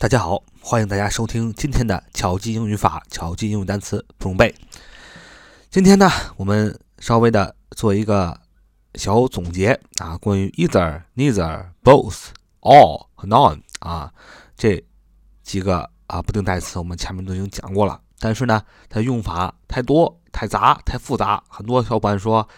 大家好，欢迎大家收听今天的巧记英语法、巧记英语单词不用背。今天呢，我们稍微的做一个小总结啊，关于 either、neither、both、all 和 none 啊这几个啊不定代词，我们前面都已经讲过了。但是呢，它用法太多、太杂、太复杂，很多小伙伴说：“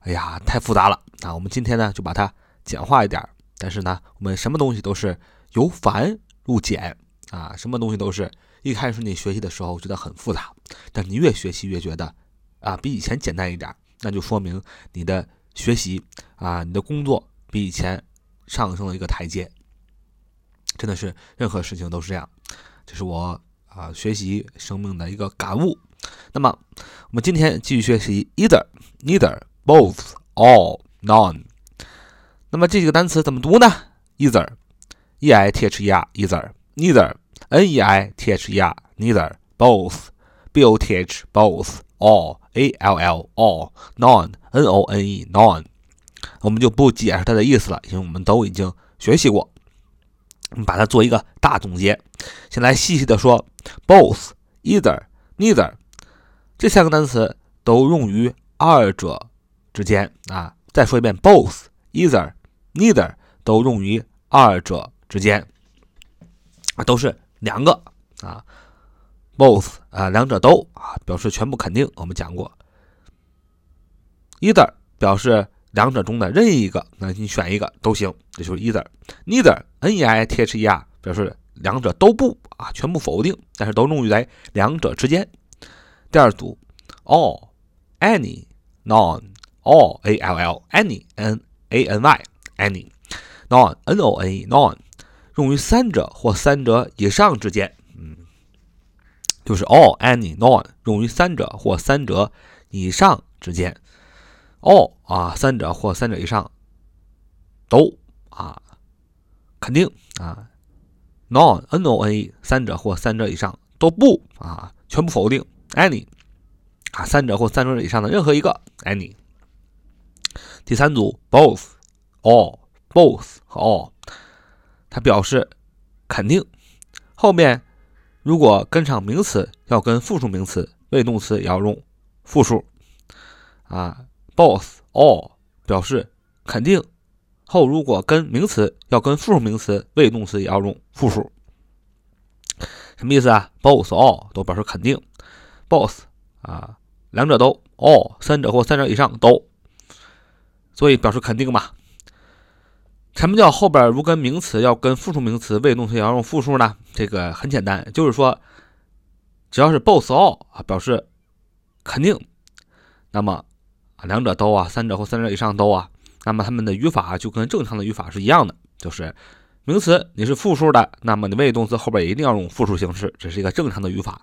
哎呀，太复杂了。”啊，我们今天呢就把它简化一点。但是呢，我们什么东西都是由繁入简啊，什么东西都是一开始你学习的时候觉得很复杂，但你越学习越觉得啊比以前简单一点，那就说明你的学习啊，你的工作比以前上升了一个台阶。真的是任何事情都是这样，这是我啊学习生命的一个感悟。那么我们今天继续学习 either、neither、both、all、none。那么这几个单词怎么读呢？either。E i t h e r either neither n e i t h e r neither both b o t h both all a l l all none n o n e none，我们就不解释它的意思了，因为我们都已经学习过。我们把它做一个大总结，先来细细的说，both either neither 这三个单词都用于二者之间啊。再说一遍，both either neither 都用于二者。之间啊，都是两个啊，both 啊，两者都啊，表示全部肯定。我们讲过，either 表示两者中的任意一个，那你选一个都行，这就是 either。neither，n e i t h e r 表示两者都不啊，全部否定，但是都用于在两者之间。第二组，all，any，none，all a l l，any，n a n y，any，none，n o n e，none。用于三者或三者以上之间，嗯，就是 all any none 用于三者或三者以上之间，all 啊三者或三者以上都啊肯定啊，none n o n e 三者或三者以上都不啊全部否定，any 啊三者或三者以上的任何一个 any。第三组 both all both 和 all。它表示肯定，后面如果跟上名词，要跟复数名词，谓语动词也要用复数啊。both all 表示肯定，后如果跟名词，要跟复数名词，谓语动词也要用复数。什么意思啊？both all 都表示肯定，both 啊两者都，all 三者或三者以上都，所以表示肯定嘛。什么叫后边如跟名词要跟复数名词谓语动词要用复数呢？这个很简单，就是说，只要是 both all 啊表示肯定，那么两者都啊三者或三者以上都啊，那么它们的语法就跟正常的语法是一样的，就是名词你是复数的，那么你谓语动词后边一定要用复数形式，这是一个正常的语法。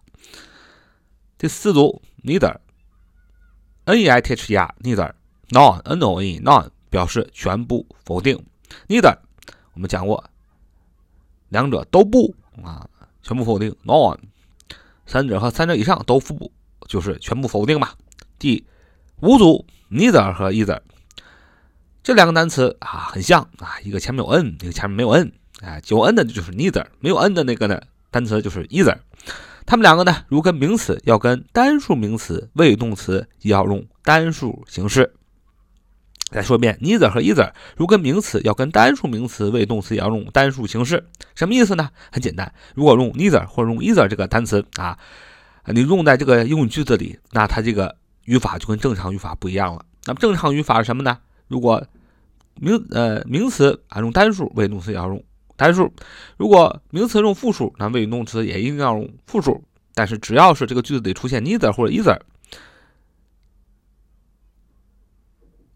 第四组 neither，n e i t h e r neither，none n o n e none 表示全部否定。neither，我们讲过，两者都不啊，全部否定。none，三者和三者以上都不，就是全部否定嘛。第五组，neither 和 either，这两个单词啊很像啊，一个前面有 n，一个前面没有 n，啊，有 n 的就是 neither，没有 n 的那个呢单词就是 either。它们两个呢，如跟名词要跟单数名词，谓语动词要用单数形式。再说一遍，neither 和 either 如跟名词要跟单数名词谓动词也要用单数形式，什么意思呢？很简单，如果用 neither 或者用 either 这个单词啊，你用在这个英语句子里，那它这个语法就跟正常语法不一样了。那么正常语法是什么呢？如果名呃名词啊用单数，谓动词也要用单数；如果名词用复数，那谓语动词也一定要用复数。但是只要是这个句子里出现 neither 或者 either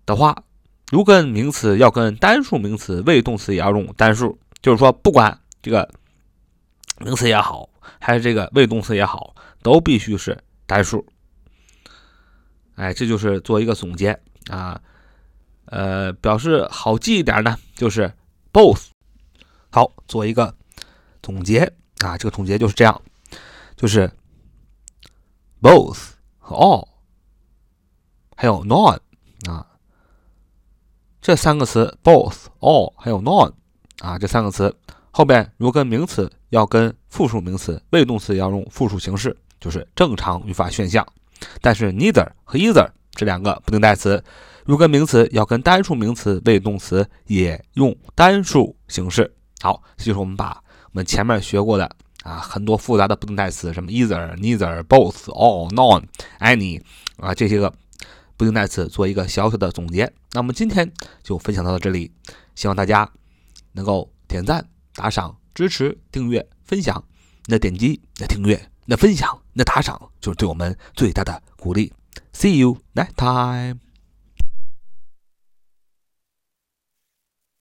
的话，如跟名词要跟单数名词，谓语动词也要用单数，就是说，不管这个名词也好，还是这个谓语动词也好，都必须是单数。哎，这就是做一个总结啊，呃，表示好记一点呢，就是 both。好，做一个总结啊，这个总结就是这样，就是 both 和 all，还有 none 啊。这三个词，both、all，还有 none，啊，这三个词后边如果跟名词要跟复数名词，谓语动词要用复数形式，就是正常语法选项。但是 neither 和 either 这两个不定代词，如果名词要跟单数名词，谓语动词也用单数形式。好，这就是我们把我们前面学过的啊很多复杂的不定代词，什么 either、neither、both、all、none、any 啊这些个不定代词做一个小小的总结。那我们今天就分享到这里，希望大家能够点赞、打赏、支持、订阅、分享。那点击、那订阅、那分享、那打赏，就是对我们最大的鼓励。See you next time.